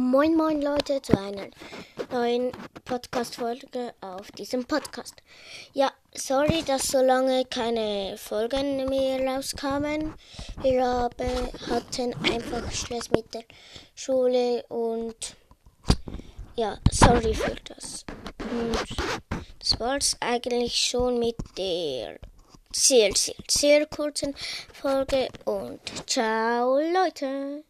Moin Moin Leute zu einer neuen Podcast-Folge auf diesem Podcast. Ja, sorry, dass so lange keine Folgen mehr rauskamen. Wir haben, hatten einfach Stress mit der Schule und ja, sorry für das. Und das war's eigentlich schon mit der sehr, sehr, sehr kurzen Folge und ciao Leute.